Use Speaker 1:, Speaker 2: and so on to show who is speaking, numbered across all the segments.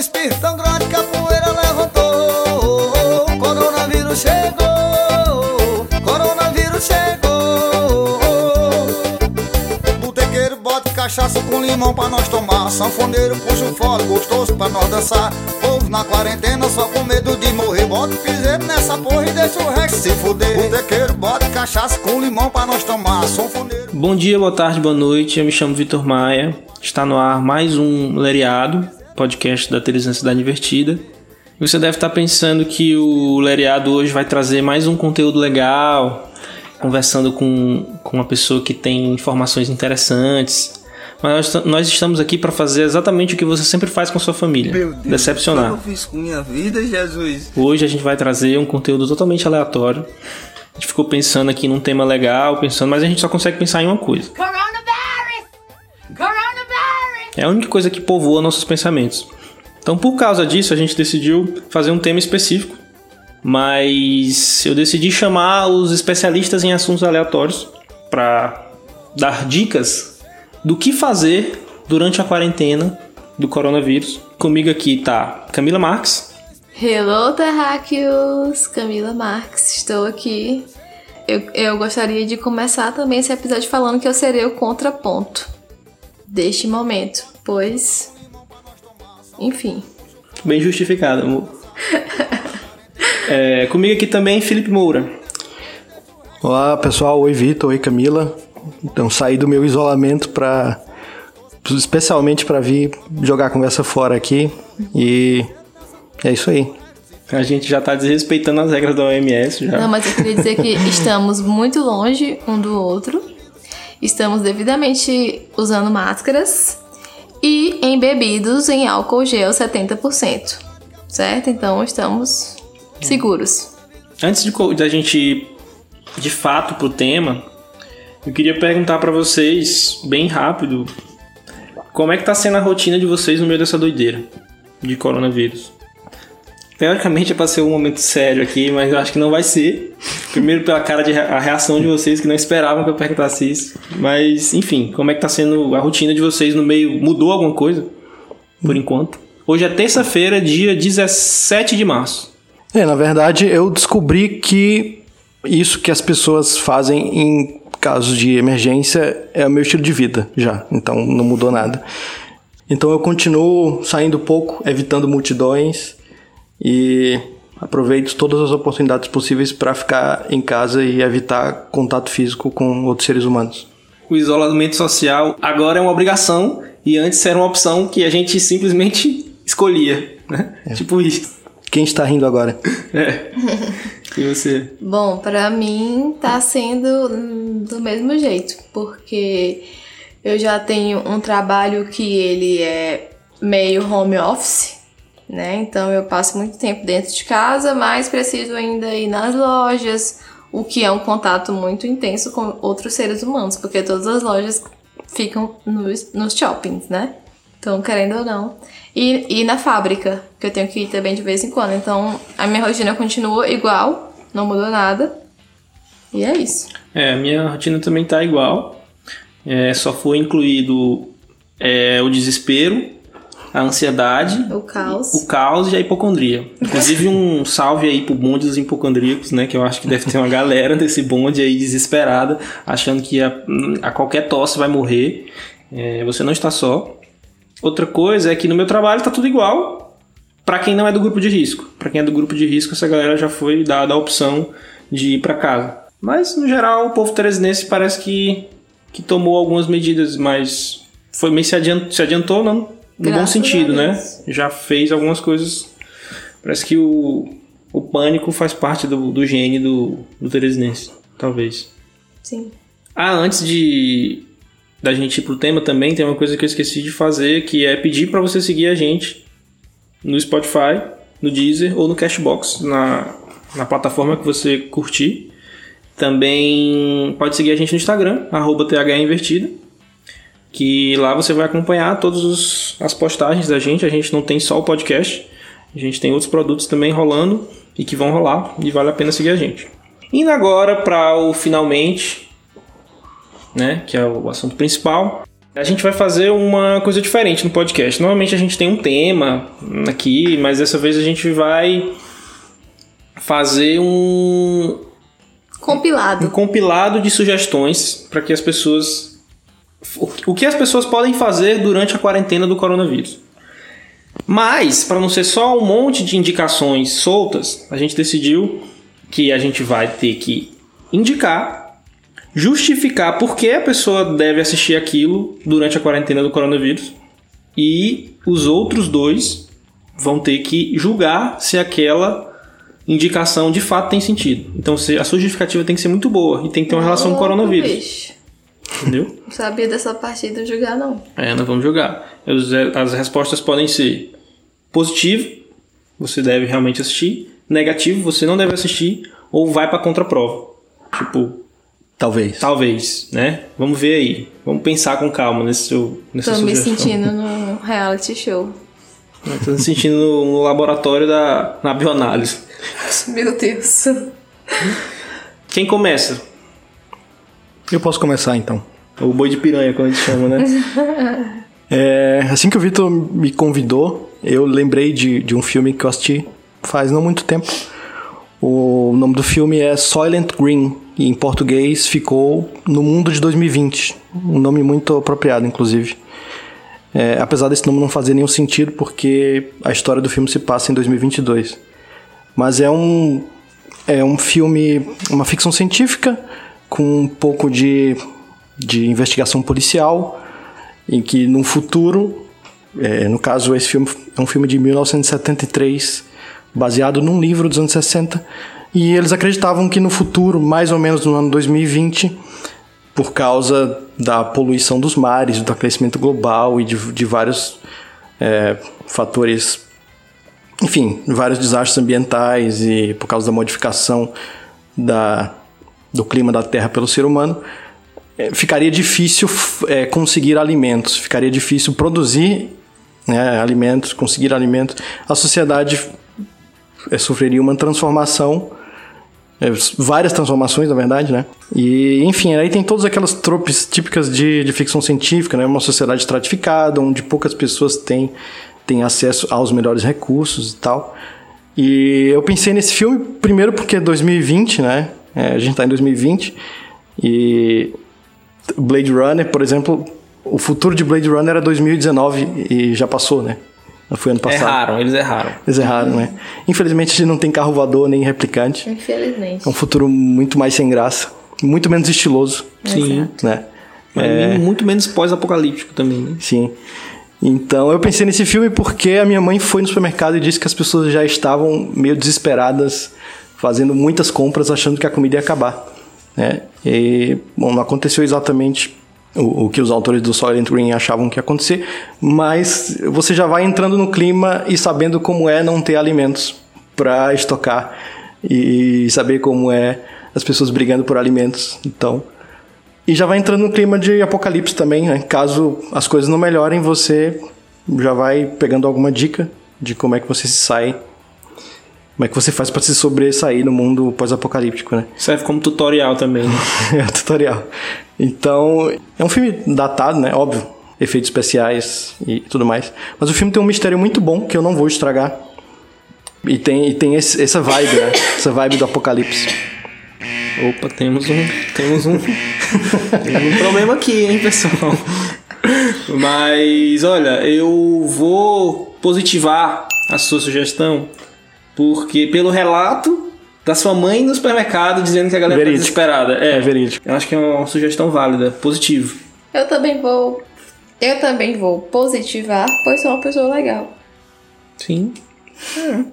Speaker 1: espirro tão grande que a poeira levantou. Coronavírus chegou, coronavírus chegou. Botequeiro bota cachaça com limão pra nós tomar. Sanfoneiro puxa o fole gostoso pra nós dançar. Povo na quarentena só com medo de morrer. Bota piseiro nessa porra e deixa o resto se fuder. Botequeiro bota cachaça com limão pra nós tomar. Sanfoneiro.
Speaker 2: Bom dia, boa tarde, boa noite. Eu me chamo Vitor Maia. Está no ar mais um Leriado, podcast da Televisão Cidade Invertida. E você deve estar pensando que o Leriado hoje vai trazer mais um conteúdo legal, conversando com, com uma pessoa que tem informações interessantes. Mas nós, nós estamos aqui para fazer exatamente o que você sempre faz com sua família:
Speaker 1: Meu Deus,
Speaker 2: decepcionar.
Speaker 1: O que eu fiz com minha vida, Jesus?
Speaker 2: Hoje a gente vai trazer um conteúdo totalmente aleatório. A gente ficou pensando aqui num tema legal, pensando, mas a gente só consegue pensar em uma coisa. É a única coisa que povoa nossos pensamentos. Então, por causa disso, a gente decidiu fazer um tema específico, mas eu decidi chamar os especialistas em assuntos aleatórios para dar dicas do que fazer durante a quarentena do coronavírus. Comigo aqui tá Camila Marques.
Speaker 3: Hello, terráqueos! Camila Marques, estou aqui. Eu, eu gostaria de começar também esse episódio falando que eu serei o contraponto deste momento, pois. Enfim.
Speaker 2: Bem justificado, amor. É, comigo aqui também Felipe Moura.
Speaker 4: Olá pessoal, oi Vitor, oi Camila. Então saí do meu isolamento para especialmente para vir jogar a conversa fora aqui e é isso aí.
Speaker 2: A gente já tá desrespeitando as regras da OMS já.
Speaker 3: Não, mas eu queria dizer que estamos muito longe um do outro. Estamos devidamente usando máscaras e embebidos em álcool gel 70%. Certo? Então estamos seguros.
Speaker 2: Antes de da gente ir de fato pro tema, eu queria perguntar pra vocês, bem rápido, como é que tá sendo a rotina de vocês no meio dessa doideira de coronavírus? Teoricamente é pra ser um momento sério aqui, mas eu acho que não vai ser. Primeiro pela cara de a reação de vocês que não esperavam que eu perguntasse isso. Mas, enfim, como é que tá sendo a rotina de vocês no meio? Mudou alguma coisa? Por enquanto. Hoje é terça-feira, dia 17 de março.
Speaker 4: É, na verdade eu descobri que isso que as pessoas fazem em casos de emergência é o meu estilo de vida já, então não mudou nada. Então eu continuo saindo pouco, evitando multidões e aproveito todas as oportunidades possíveis para ficar em casa e evitar contato físico com outros seres humanos.
Speaker 2: o isolamento social agora é uma obrigação e antes era uma opção que a gente simplesmente escolhia, né? Tipo isso.
Speaker 4: Quem está rindo agora?
Speaker 2: É. E você?
Speaker 3: Bom, pra mim tá sendo do mesmo jeito, porque eu já tenho um trabalho que ele é meio home office, né? Então eu passo muito tempo dentro de casa, mas preciso ainda ir nas lojas, o que é um contato muito intenso com outros seres humanos, porque todas as lojas ficam nos, nos shoppings, né? Então, querendo ou não. E, e na fábrica, que eu tenho que ir também de vez em quando. Então, a minha rotina continua igual, não mudou nada. E é isso.
Speaker 2: É, a minha rotina também tá igual. É, só foi incluído é, o desespero, a ansiedade,
Speaker 3: O caos.
Speaker 2: o caos e a hipocondria. Inclusive um salve aí pro bonde dos hipocondríacos, né? Que eu acho que deve ter uma galera desse bonde aí desesperada, achando que a, a qualquer tosse vai morrer. É, você não está só. Outra coisa é que no meu trabalho tá tudo igual para quem não é do grupo de risco. Para quem é do grupo de risco, essa galera já foi dada a opção de ir para casa. Mas no geral, o povo teresinense parece que, que tomou algumas medidas, mas foi meio se adiantou, se adiantou não, no bom sentido, né? Já fez algumas coisas. Parece que o, o pânico faz parte do, do gene do, do teresinense, talvez.
Speaker 3: Sim.
Speaker 2: Ah, antes de da gente ir pro tema também, tem uma coisa que eu esqueci de fazer, que é pedir para você seguir a gente no Spotify, no Deezer ou no Cashbox, na, na plataforma que você curtir. Também pode seguir a gente no Instagram, arroba THInvertida, que lá você vai acompanhar todas as postagens da gente. A gente não tem só o podcast, a gente tem outros produtos também rolando e que vão rolar e vale a pena seguir a gente. Indo agora para o finalmente, né, que é o assunto principal. A gente vai fazer uma coisa diferente no podcast. Normalmente a gente tem um tema aqui, mas dessa vez a gente vai fazer um, um
Speaker 3: Compilado.
Speaker 2: compilado de sugestões para que as pessoas. O- que as pessoas podem fazer durante a quarentena do coronavírus. Mas, para não ser só um monte de indicações soltas, a gente decidiu que a gente vai ter que indicar, justificar por que a pessoa deve assistir aquilo durante a quarentena do coronavírus. E os outros dois vão ter que julgar se aquela indicação de fato tem sentido. Então a sua justificativa tem que ser muito boa e tem que ter uma relação com o coronavírus.
Speaker 3: bicho.
Speaker 2: Entendeu?
Speaker 3: Não sabia dessa partida jogar, não.
Speaker 2: É, nós vamos jogar. Os- As respostas podem ser positivo, você deve realmente assistir, negativo, você não deve assistir, ou vai pra contraprova. Tipo,
Speaker 4: Talvez.
Speaker 2: talvez, né? Vamos ver aí. Vamos pensar com calma nesse seu, nessa
Speaker 3: Tô me
Speaker 2: sugestão.
Speaker 3: sentindo no reality show.
Speaker 2: Eu Tô me sentindo no, no laboratório da na bioanálise.
Speaker 3: Meu Deus.
Speaker 2: Quem começa?
Speaker 4: Eu posso começar então.
Speaker 2: O boi de piranha, como a gente chama, né?
Speaker 4: É, assim que o Vitor me convidou, eu lembrei de, de um filme que eu assisti faz não muito tempo. O nome do filme é Soylent Green e em português ficou No Mundo de 2020. Um nome muito apropriado, inclusive. É, apesar desse nome não fazer nenhum sentido, porque a história do filme se passa em 2022. Mas é um, é um filme, uma ficção científica com um pouco de, de investigação policial, em que no futuro, é, no caso esse filme é um filme de 1973, baseado num livro dos anos 60, e eles acreditavam que no futuro, mais ou menos no ano 2020, por causa da poluição dos mares, do aquecimento global e de, de vários é, fatores, enfim, vários desastres ambientais e por causa da modificação da, do clima da Terra pelo ser humano, ficaria difícil é, conseguir alimentos, ficaria difícil produzir né, alimentos, conseguir alimentos. A sociedade é, sofreria uma transformação, é, várias transformações, na verdade, né? E, enfim, aí tem todas aquelas tropes típicas de, de ficção científica, né? Uma sociedade estratificada, onde poucas pessoas têm, têm acesso aos melhores recursos e tal. E eu pensei nesse filme, primeiro porque é 2020, né? É, a gente tá em 2020 e Blade Runner, por exemplo, o futuro de Blade Runner era 2019 e já passou, né? Foi ano passado.
Speaker 2: Erraram, eles erraram.
Speaker 4: Eles erraram, né? Infelizmente a gente não tem carro voador nem replicante.
Speaker 3: Infelizmente.
Speaker 4: É um futuro muito mais sem graça, muito menos estiloso,
Speaker 2: Sim.
Speaker 4: né?
Speaker 2: Mas Muito menos pós-apocalíptico também, né?
Speaker 4: Sim. Então eu pensei nesse filme porque a minha mãe foi no supermercado e disse que as pessoas já estavam meio desesperadas, fazendo muitas compras, achando que a comida ia acabar. Né? E, bom, não aconteceu exatamente o, o que os autores do Silent Green achavam que ia acontecer, mas você já vai entrando no clima e sabendo como é não ter alimentos para estocar e saber como é as pessoas brigando por alimentos. Então, e já vai entrando no clima de apocalipse também, né? Caso as coisas não melhorem, você já vai pegando alguma dica de como é que você se sai, como é que você faz para se sobressair no mundo pós-apocalíptico, né?
Speaker 2: Serve como tutorial também, né?
Speaker 4: é tutorial. Então, é um filme datado, né? Óbvio, efeitos especiais e tudo mais. Mas o filme tem um mistério muito bom que eu não vou estragar. E tem, e tem esse- essa vibe, né? Essa vibe do apocalipse.
Speaker 2: Opa, temos um. Temos um. temos um problema aqui, hein, pessoal? Mas olha, eu vou positivar a sua sugestão, porque pelo relato da sua mãe no supermercado dizendo que a galera
Speaker 4: Verídico.
Speaker 2: tá desesperada. É,
Speaker 4: É verídico.
Speaker 2: Eu acho que é uma sugestão válida, positivo.
Speaker 3: Eu também vou. Eu também vou positivar, pois sou uma pessoa legal.
Speaker 2: Sim.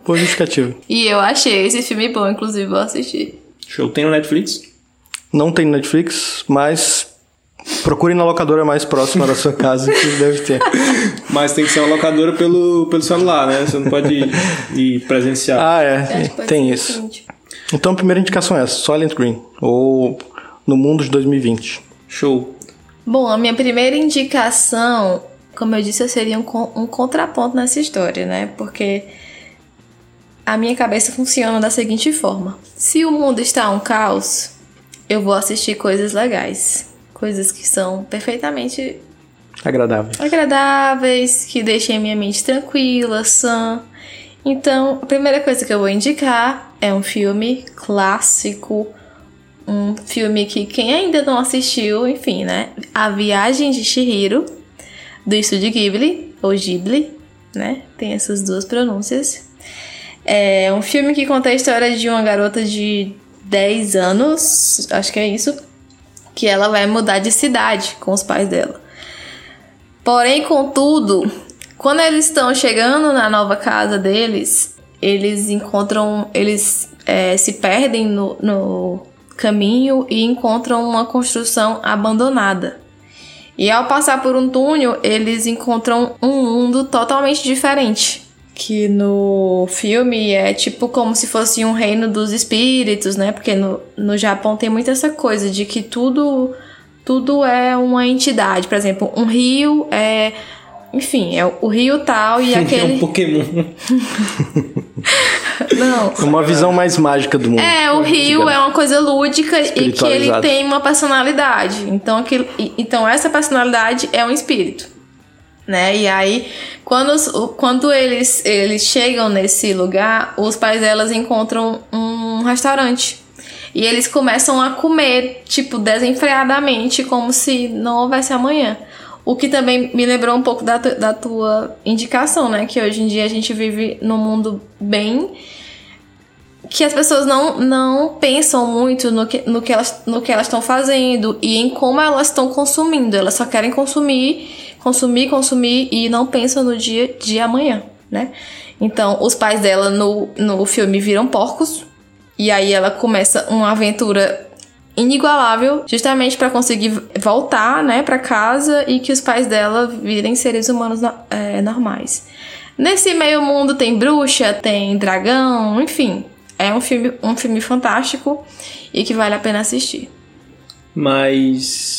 Speaker 4: Boa justificativa.
Speaker 3: E eu achei esse filme bom, inclusive vou assistir.
Speaker 2: Show. Tem no Netflix?
Speaker 4: Não tem Netflix, mas procure na locadora mais próxima da sua casa que deve ter.
Speaker 2: Mas tem que ser uma locadora pelo, pelo celular, né? Você não pode ir, ir presencial.
Speaker 4: Ah, é, tem isso. Então a primeira indicação é essa, Silent Green, ou No Mundo de 2020.
Speaker 2: Show.
Speaker 3: Bom, a minha primeira indicação, como eu disse, seria um, um contraponto nessa história, né? Porque a minha cabeça funciona da seguinte forma: se o mundo está um caos, eu vou assistir coisas legais, coisas que são perfeitamente
Speaker 4: Agradáveis.
Speaker 3: agradáveis, que deixem minha mente tranquila, sã. Então, a primeira coisa que eu vou indicar é um filme clássico, um filme que quem ainda não assistiu, enfim, né? A Viagem de Chihiro, do estúdio Ghibli, ou Ghibli, né? Tem essas duas pronúncias. É um filme que conta a história de uma garota de 10 anos, acho que é isso, que ela vai mudar de cidade com os pais dela. Porém, contudo, quando eles estão chegando na nova casa deles, eles encontram. Eles é, se perdem no, no caminho e encontram uma construção abandonada. E ao passar por um túnel, eles encontram um mundo totalmente diferente. Que no filme é tipo como se fosse um reino dos espíritos, né? Porque no, no Japão tem muito essa coisa de que tudo tudo é uma entidade. Por exemplo, um rio é. Enfim, é o rio tal e
Speaker 2: É
Speaker 3: aquele.
Speaker 2: um Pokémon.
Speaker 3: Não.
Speaker 4: Uma visão mais mágica do mundo.
Speaker 3: É, o rio é uma coisa lúdica e que ele tem uma personalidade. Então, aquilo, então essa personalidade é um espírito. Né? E aí, quando, quando eles, eles chegam nesse lugar, os pais delas encontram um restaurante. E eles começam a comer, tipo, desenfreadamente, como se não houvesse amanhã. O que também me lembrou um pouco da, da tua indicação, né? Que hoje em dia a gente vive num mundo bem que as pessoas não, não pensam muito no que, no que elas no que elas estão fazendo e em como elas estão consumindo. Elas só querem consumir, consumir, consumir e não pensam no dia de amanhã, né? Então, os pais dela no, no filme viram porcos e aí ela começa uma aventura inigualável, justamente para conseguir voltar, né, para casa e que os pais dela virem seres humanos no- é, normais. Nesse meio mundo tem bruxa, tem dragão, enfim, é um filme, um filme fantástico e que vale a pena assistir.
Speaker 2: Mas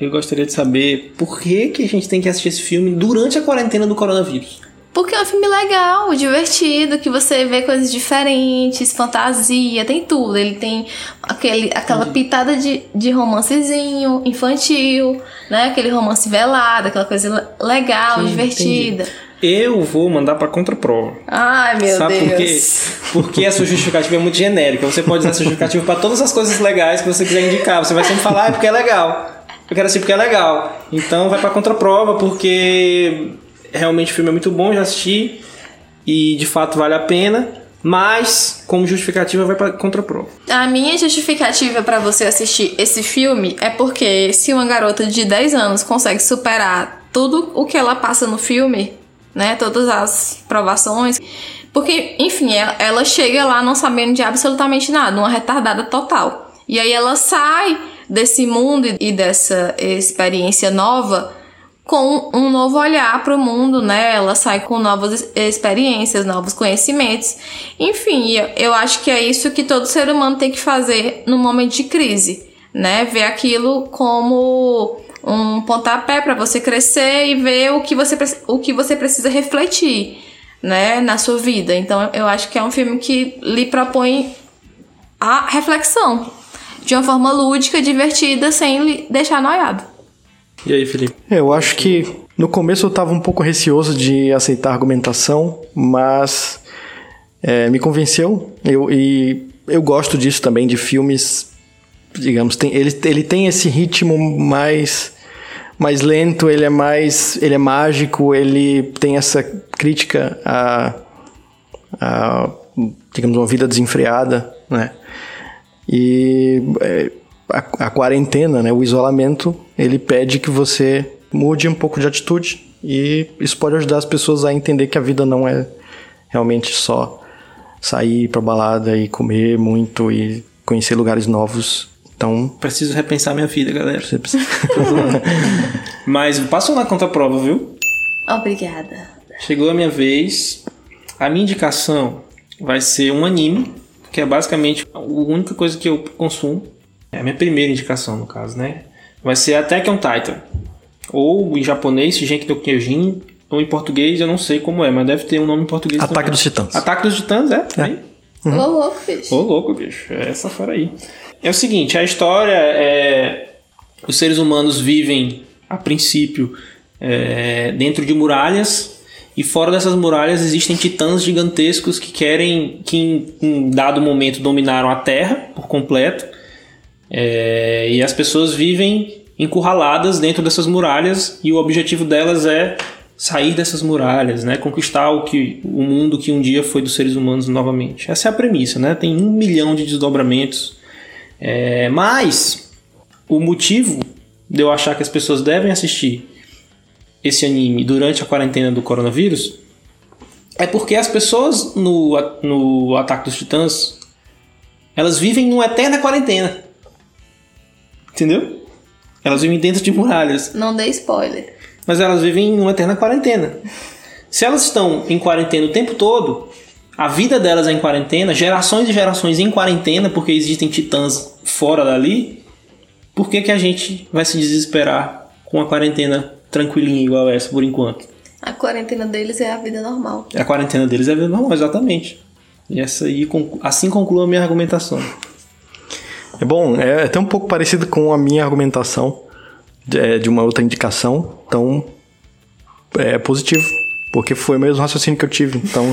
Speaker 2: eu gostaria de saber por que, que a gente tem que assistir esse filme durante a quarentena do coronavírus.
Speaker 3: Porque é um filme legal, divertido, que você vê coisas diferentes, fantasia, tem tudo. Ele tem aquele, aquela pitada de, de romancezinho infantil, né? Aquele romance velado, aquela coisa le- legal,
Speaker 2: Sim,
Speaker 3: divertida.
Speaker 2: Eu vou mandar pra contraprova.
Speaker 3: Ai, meu
Speaker 2: Sabe
Speaker 3: Deus.
Speaker 2: por quê? Porque a sua justificativa é muito genérica. Você pode usar essa justificativa pra todas as coisas legais que você quiser indicar. Você vai sempre falar, ah, é porque é legal. Eu quero assim porque é legal. Então vai pra contraprova, porque realmente o filme é muito bom, já assisti. E de fato vale a pena. Mas, como justificativa, vai pra contraprova.
Speaker 3: A minha justificativa pra você assistir esse filme é porque se uma garota de 10 anos consegue superar tudo o que ela passa no filme, né, todas as provações, porque, enfim, ela, ela chega lá não sabendo de absolutamente nada, uma retardada total. E aí ela sai desse mundo e dessa experiência nova com um novo olhar para o mundo, né? Ela sai com novas ex- experiências, novos conhecimentos. Enfim, eu- acho que é isso que todo ser humano tem que fazer no momento de crise, né? Ver aquilo como um pontapé para você crescer e ver o que você, o que você precisa refletir, né, na sua vida. Então, eu acho que é um filme que lhe propõe a reflexão de uma forma lúdica, divertida, sem deixar noiado.
Speaker 2: E aí, Felipe?
Speaker 4: É, Eu acho que no começo eu tava um pouco receoso de aceitar a argumentação, mas é, me convenceu. Eu, e eu gosto disso também, de filmes, digamos, tem, ele, ele tem esse ritmo mais mais lento, ele é mais ele é mágico, ele tem essa crítica a, a digamos uma vida desenfreada, né? E é, a, a quarentena, né, o isolamento, ele pede que você mude um pouco de atitude e isso pode ajudar as pessoas a entender que a vida não é realmente só sair pra balada e comer muito e conhecer lugares novos. Então,
Speaker 2: Preciso repensar minha vida, galera.
Speaker 4: você precisa...
Speaker 2: Mas passou na contraprova, viu?
Speaker 3: Obrigada.
Speaker 2: Chegou a minha vez. A minha indicação vai ser um anime, que é basicamente a única coisa que eu consumo. É a minha primeira indicação, no caso, né? Vai ser Attack on Titan. Ou em japonês, Shingeki no Kyojin. Ou em português, eu não sei como é, mas deve ter um nome em português
Speaker 4: Ataque
Speaker 2: também.
Speaker 4: dos Titãs.
Speaker 2: Ataque dos Titãs, é? Aí.
Speaker 3: Ô, louco, bicho.
Speaker 2: Ô, louco, bicho. É essa fora aí. É o seguinte, a história é... Os seres humanos vivem, a princípio, é, dentro de muralhas e fora dessas muralhas existem titãs gigantescos que querem, que em, em dado momento dominaram a Terra por completo é, e as pessoas vivem encurraladas dentro dessas muralhas e o objetivo delas é sair dessas muralhas, né? Conquistar o que o mundo que um dia foi dos seres humanos novamente. Essa é a premissa, né? Tem um milhão de desdobramentos. É, mas o motivo de eu achar que as pessoas devem assistir esse anime durante a quarentena do coronavírus é porque as pessoas no, no Ataque dos Titãs elas vivem numa eterna quarentena. Entendeu? Elas vivem dentro de muralhas.
Speaker 3: Não dê spoiler.
Speaker 2: Mas elas vivem em uma eterna quarentena. Se elas estão em quarentena o tempo todo, a vida delas é em quarentena, gerações e gerações em quarentena, porque existem titãs fora dali, por que, que a gente vai se desesperar com a quarentena tranquilinha igual essa por enquanto?
Speaker 3: A quarentena deles é a vida normal.
Speaker 2: A quarentena deles é a vida normal, exatamente. E essa aí, assim conclua a minha argumentação.
Speaker 4: É bom, é até um pouco parecido com a minha argumentação de, é, de uma outra indicação, então é positivo, porque foi o mesmo raciocínio que eu tive, então...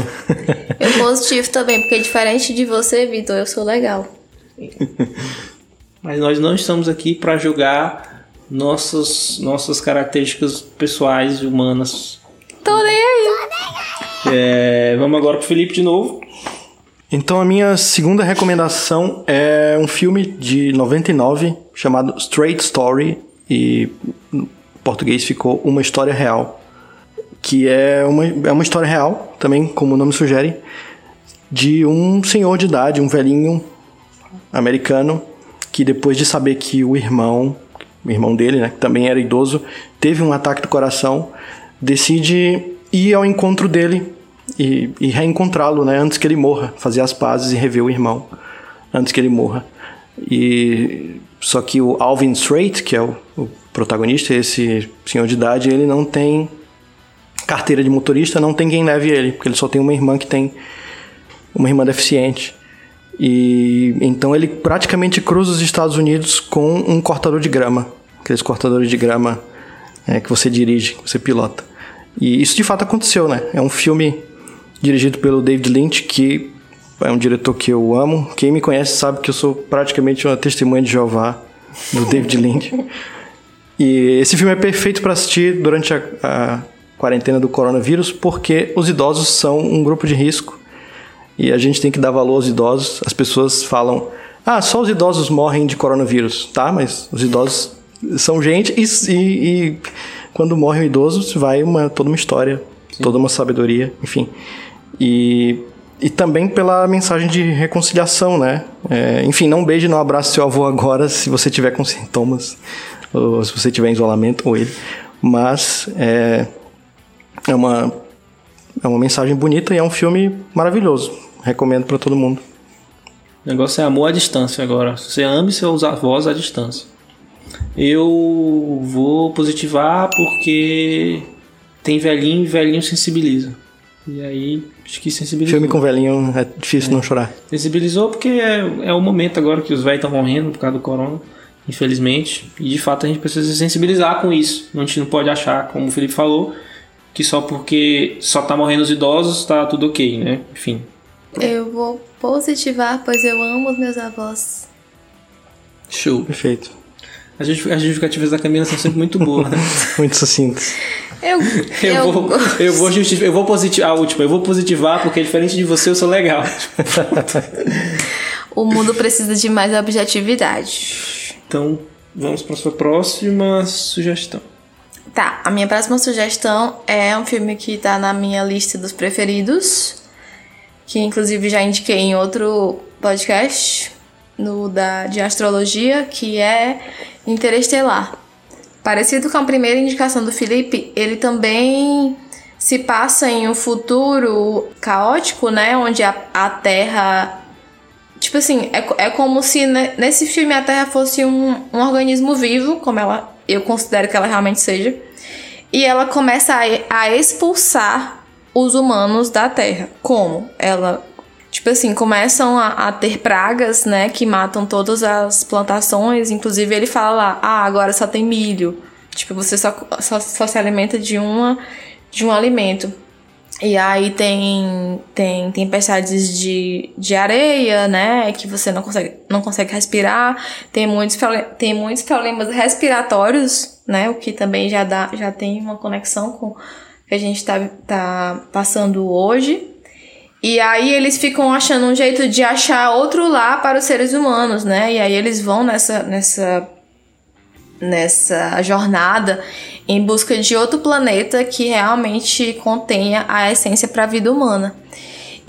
Speaker 3: eu positivo também, porque diferente de você, Vitor, eu sou legal.
Speaker 2: Mas nós não estamos aqui para julgar nossas, nossas características pessoais e humanas.
Speaker 3: Tô nem aí.
Speaker 2: É, vamos agora pro Felipe de novo.
Speaker 4: Então a minha segunda recomendação é um filme de 99 chamado Straight Story e em português ficou Uma História Real, que é uma, é uma história real, também como o nome sugere, de um senhor de idade, um velhinho americano, que depois de saber que o irmão, irmão dele, né, que também era idoso, teve um ataque do coração, decide ir ao encontro dele e, e reencontrá-lo, né, antes que ele morra, fazer as pazes e rever o irmão antes que ele morra. E só que o Alvin Strait, que é o, o protagonista, esse senhor de idade, ele não tem carteira de motorista, não tem quem leve ele, porque ele só tem uma irmã que tem uma irmã deficiente. E então ele praticamente cruza os Estados Unidos com um cortador de grama, aqueles cortadores de grama é, que você dirige, que você pilota. E isso de fato aconteceu, né? É um filme dirigido pelo David Lynch, que é um diretor que eu amo. Quem me conhece sabe que eu sou praticamente uma testemunha de Jeová do David Lynch. E esse filme é perfeito para assistir durante a, a quarentena do coronavírus, porque os idosos são um grupo de risco e a gente tem que dar valor aos idosos. As pessoas falam: ah, só os idosos morrem de coronavírus, tá? Mas os idosos são gente e, e, e quando morre um idoso, vai uma, toda uma história, Sim. toda uma sabedoria, enfim. E, e também pela mensagem de reconciliação, né? É, enfim, não beije, não abrace seu avô agora se você tiver com sintomas, ou se você tiver em isolamento, ou ele. Mas é, é, uma, é uma mensagem bonita e é um filme maravilhoso. Recomendo para todo mundo.
Speaker 2: O negócio é amor à distância agora. Você ame seus avós à distância. Eu vou positivar porque tem velhinho e velhinho sensibiliza. E aí, acho que sensibilizou.
Speaker 4: Filme com velhinho é difícil é. não chorar.
Speaker 2: Sensibilizou porque é, é o momento agora que os velhos estão morrendo por causa do corona, infelizmente. E de fato a gente precisa se sensibilizar com isso. A gente não pode achar, como o Felipe falou, que só porque só tá morrendo os idosos tá tudo ok, né? Enfim.
Speaker 3: Eu vou positivar, pois eu amo os meus avós.
Speaker 2: Show.
Speaker 4: Perfeito.
Speaker 2: As justificativas da Camila são sempre muito boas, né?
Speaker 4: muito sucintas.
Speaker 3: Eu,
Speaker 2: eu, eu, vou, eu vou justificar, eu vou positivar, a última, eu vou positivar porque diferente de você eu sou legal.
Speaker 3: o mundo precisa de mais objetividade.
Speaker 2: Então, vamos para sua próxima sugestão.
Speaker 3: Tá, a minha próxima sugestão é um filme que tá na minha lista dos preferidos, que inclusive já indiquei em outro podcast, no da de astrologia, que é Interestelar. Parecido com a primeira indicação do Felipe, ele também se passa em um futuro caótico, né? Onde a, a Terra. Tipo assim, é, é como se nesse filme a Terra fosse um, um organismo vivo, como ela eu considero que ela realmente seja. E ela começa a, a expulsar os humanos da Terra. Como? Ela tipo assim, começam a, a, ter pragas, né, que matam todas as plantações. Inclusive, ele fala lá, ah, agora só tem milho. Tipo, você só, só, só se alimenta de uma de um alimento. E aí tem, tem tempestades de, de areia, né? Que você não consegue, não consegue respirar. Tem muitos, tem muitos problemas respiratórios, né? O que também já, dá, já tem uma conexão com que a gente tá, tá passando hoje. E aí eles ficam achando um jeito de achar outro lar para os seres humanos, né? E aí eles vão nessa, nessa, nessa jornada em busca de outro planeta que realmente contenha a essência para a vida humana.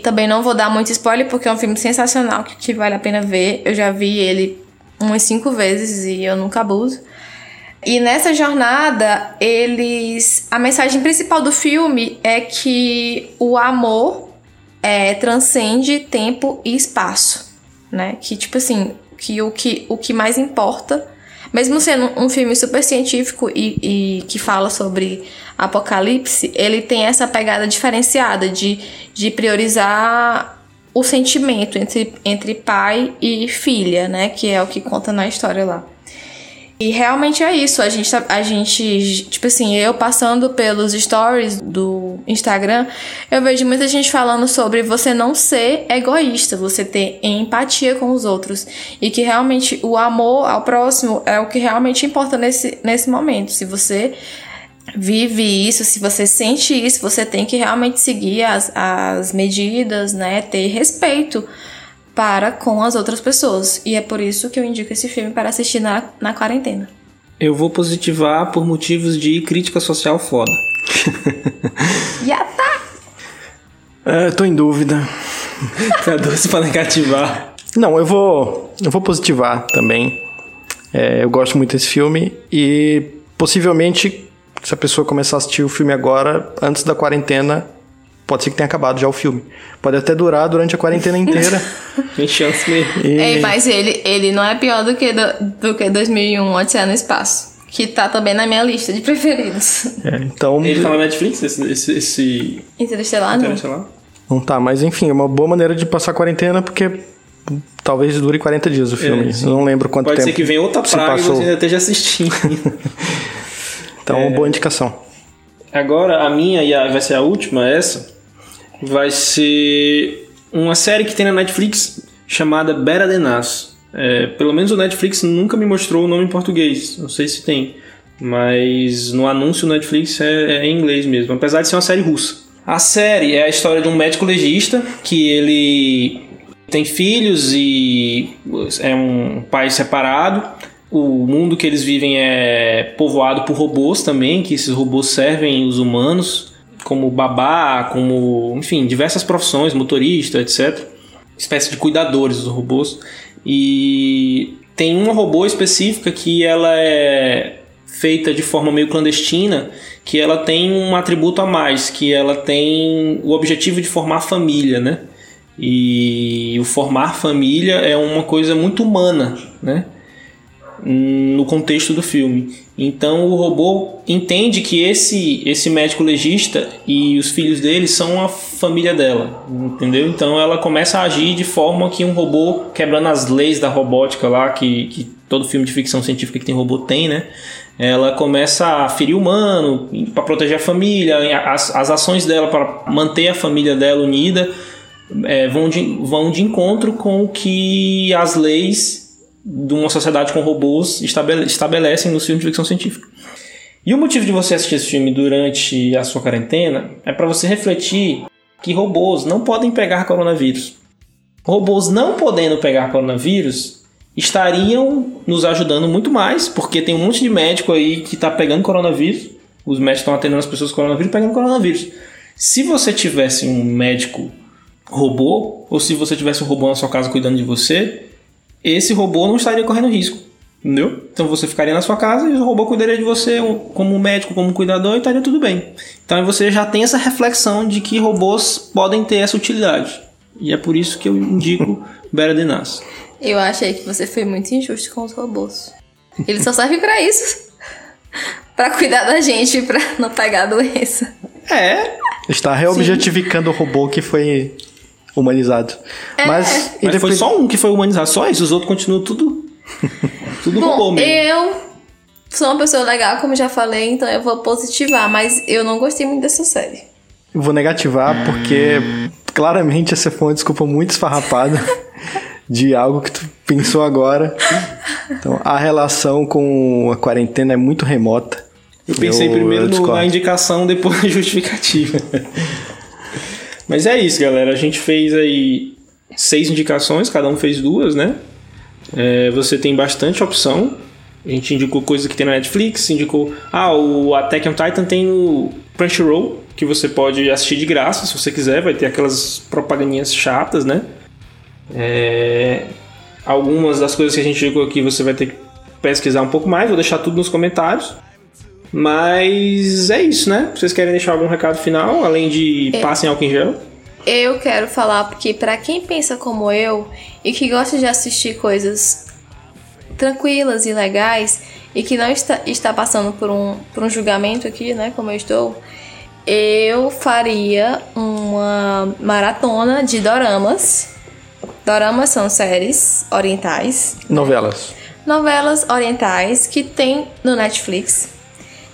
Speaker 3: Também não vou dar muito spoiler porque é um filme sensacional que, que vale a pena ver. Eu já vi ele umas cinco vezes e eu nunca abuso. E nessa jornada, eles. A mensagem principal do filme é que o amor é, transcende tempo e espaço. Né? Que, tipo assim, que o que, o que mais importa mesmo sendo um filme super científico e, e, que fala sobre apocalipse, ele tem essa pegada diferenciada de, de priorizar o sentimento entre, entre pai e filha, né? Que é o que conta na história lá. E realmente é isso. A gente, tá, a gente, tipo assim, eu passando pelos stories do Instagram, eu vejo muita gente falando sobre você não ser egoísta, você ter empatia com os outros. E que realmente o amor ao próximo é o que realmente importa nesse, nesse momento. Se você vive isso, se você sente isso, você tem que realmente seguir as, as medidas, né? Ter respeito para com as outras pessoas. E é por isso que eu indico esse filme para assistir na, na quarentena.
Speaker 2: Eu vou positivar por motivos de crítica social foda.
Speaker 3: Já tá!
Speaker 4: É, tô em dúvida.
Speaker 2: tá doce pra negativar.
Speaker 4: Não, eu vou. Eu vou positivar também. É, eu gosto muito desse filme e possivelmente, se a pessoa começar a assistir o filme agora, antes da quarentena, Pode ser que tenha acabado já o filme. Pode até durar durante a quarentena inteira.
Speaker 2: Tem chance mesmo.
Speaker 3: E... Ei, mas ele, ele não é pior do que, do, do que 2001, Odisseia no Espaço. Que tá também na minha lista de preferidos.
Speaker 4: É, então...
Speaker 2: Ele tá na Netflix, esse... esse, esse...
Speaker 3: Interestelar,
Speaker 2: Interestelar,
Speaker 3: não.
Speaker 4: Não tá, mas enfim, é uma boa maneira de passar a quarentena, porque talvez dure 40 dias o filme. É, não lembro quanto
Speaker 2: Pode
Speaker 4: tempo.
Speaker 2: Pode ser que venha outra praga e você ainda esteja assistindo.
Speaker 4: então, é... boa indicação.
Speaker 2: Agora, a minha e a, vai ser a última, essa vai ser uma série que tem na Netflix chamada Us. É, pelo menos o Netflix nunca me mostrou o nome em português, não sei se tem, mas no anúncio Netflix é, é em inglês mesmo, apesar de ser uma série russa. A série é a história de um médico legista que ele tem filhos e é um pai separado. O mundo que eles vivem é povoado por robôs também, que esses robôs servem os humanos como babá, como, enfim, diversas profissões, motorista, etc. Espécie de cuidadores dos robôs. E tem uma robô específica que ela é feita de forma meio clandestina, que ela tem um atributo a mais, que ela tem o objetivo de formar família, né? E o formar família é uma coisa muito humana, né? No contexto do filme. Então o robô entende que esse esse médico legista e os filhos dele são a família dela, entendeu? Então ela começa a agir de forma que um robô quebrando as leis da robótica lá que, que todo filme de ficção científica que tem robô tem, né? Ela começa a ferir o humano para proteger a família, as, as ações dela para manter a família dela unida é, vão, de, vão de encontro com o que as leis de uma sociedade com robôs estabelecem no filme de ficção científica. E o motivo de você assistir esse filme durante a sua quarentena é para você refletir que robôs não podem pegar coronavírus. Robôs não podendo pegar coronavírus estariam nos ajudando muito mais, porque tem um monte de médico aí que está pegando coronavírus. Os médicos estão atendendo as pessoas com coronavírus pegando coronavírus. Se você tivesse um médico robô, ou se você tivesse um robô na sua casa cuidando de você, esse robô não estaria correndo risco. Entendeu? Então você ficaria na sua casa e o robô cuidaria de você como médico, como cuidador e estaria tudo bem. Então você já tem essa reflexão de que robôs podem ter essa utilidade. E é por isso que eu indico Better Than Us.
Speaker 3: Eu achei que você foi muito injusto com os robôs. Eles só servem para isso. para cuidar da gente, para não pegar a doença.
Speaker 2: É.
Speaker 4: Está reobjetificando Sim. o robô que foi humanizado.
Speaker 3: É.
Speaker 4: Mas,
Speaker 2: Mas foi só um que foi humanizado, só isso, os outros continuam tudo. tudo
Speaker 3: Bom,
Speaker 2: robô mesmo.
Speaker 3: Eu sou uma pessoa legal, como já falei, então eu vou positivar, mas eu não gostei muito dessa série.
Speaker 4: Eu vou negativar porque claramente essa foi uma desculpa muito esfarrapada de algo que tu pensou agora. Então, a relação com a quarentena é muito remota.
Speaker 2: Eu pensei
Speaker 4: Eu-
Speaker 2: primeiro
Speaker 4: eu
Speaker 2: na indicação, depois na justificativa. Mas é isso, galera. A gente fez aí seis indicações, cada um fez duas, né? É, você tem bastante opção. A gente indicou coisa que tem na Netflix, indicou. Ah, o Attack on Titan tem no Crunchyroll, que você pode assistir de graça se você quiser. Vai ter aquelas propagandinhas chatas, né? É, algumas das coisas que a gente indicou aqui você vai ter que pesquisar um pouco mais, vou deixar tudo nos comentários. Mas é isso, né? Vocês querem deixar algum recado final, além de passem álcool em gel?
Speaker 3: Eu quero falar porque pra quem pensa como eu e que gosta de assistir coisas tranquilas e legais e que não está, está passando por um, por um julgamento aqui, né, como eu estou, eu faria uma maratona de doramas. Doramas são séries orientais,
Speaker 4: Novelas.
Speaker 3: novelas orientais que tem no Netflix.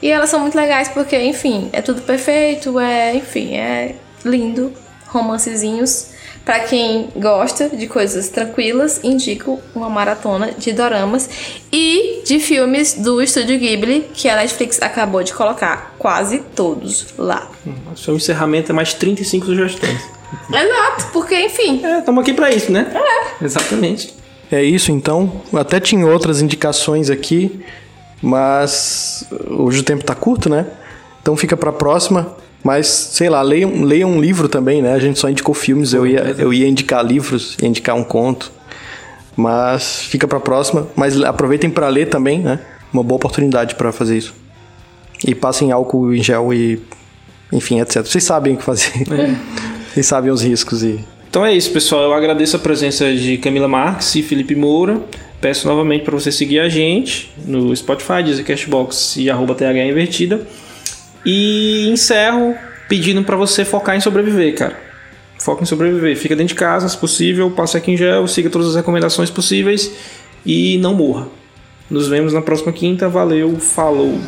Speaker 3: E elas são muito legais porque, enfim, é tudo perfeito, é, enfim, é lindo, romancezinhos. Pra quem gosta de coisas tranquilas, indico uma maratona de doramas e de filmes do estúdio Ghibli, que a Netflix acabou de colocar quase todos lá.
Speaker 2: Seu encerramento é mais 35 sugestões.
Speaker 3: Exato, porque, enfim,
Speaker 2: É, estamos aqui pra isso, né? É. Exatamente.
Speaker 4: É isso então. Até tinha outras indicações aqui, mas hoje o tempo tá curto, né? Então fica pra próxima. Mas, sei lá, leiam, leiam um livro também, né? A gente só indicou filmes, eu ia, eu ia indicar livros, ia indicar um conto. Mas fica pra próxima. Mas aproveitem pra ler também, né? Uma boa oportunidade pra fazer isso. E passem álcool em gel e. Enfim, etc. Vocês sabem o que fazer. Vocês sabem os riscos e.
Speaker 2: Então é isso, pessoal. Eu agradeço a presença de Camila Marques e Felipe Moura. Peço novamente para você seguir a gente no Spotify, Deezer, Cashbox e arroba TH Invertida. E encerro pedindo para você focar em sobreviver, cara. Foca em sobreviver. Fica dentro de casa, se possível. Passe aqui em gel, siga todas as recomendações possíveis e não morra. Nos vemos na próxima quinta. Valeu, falou!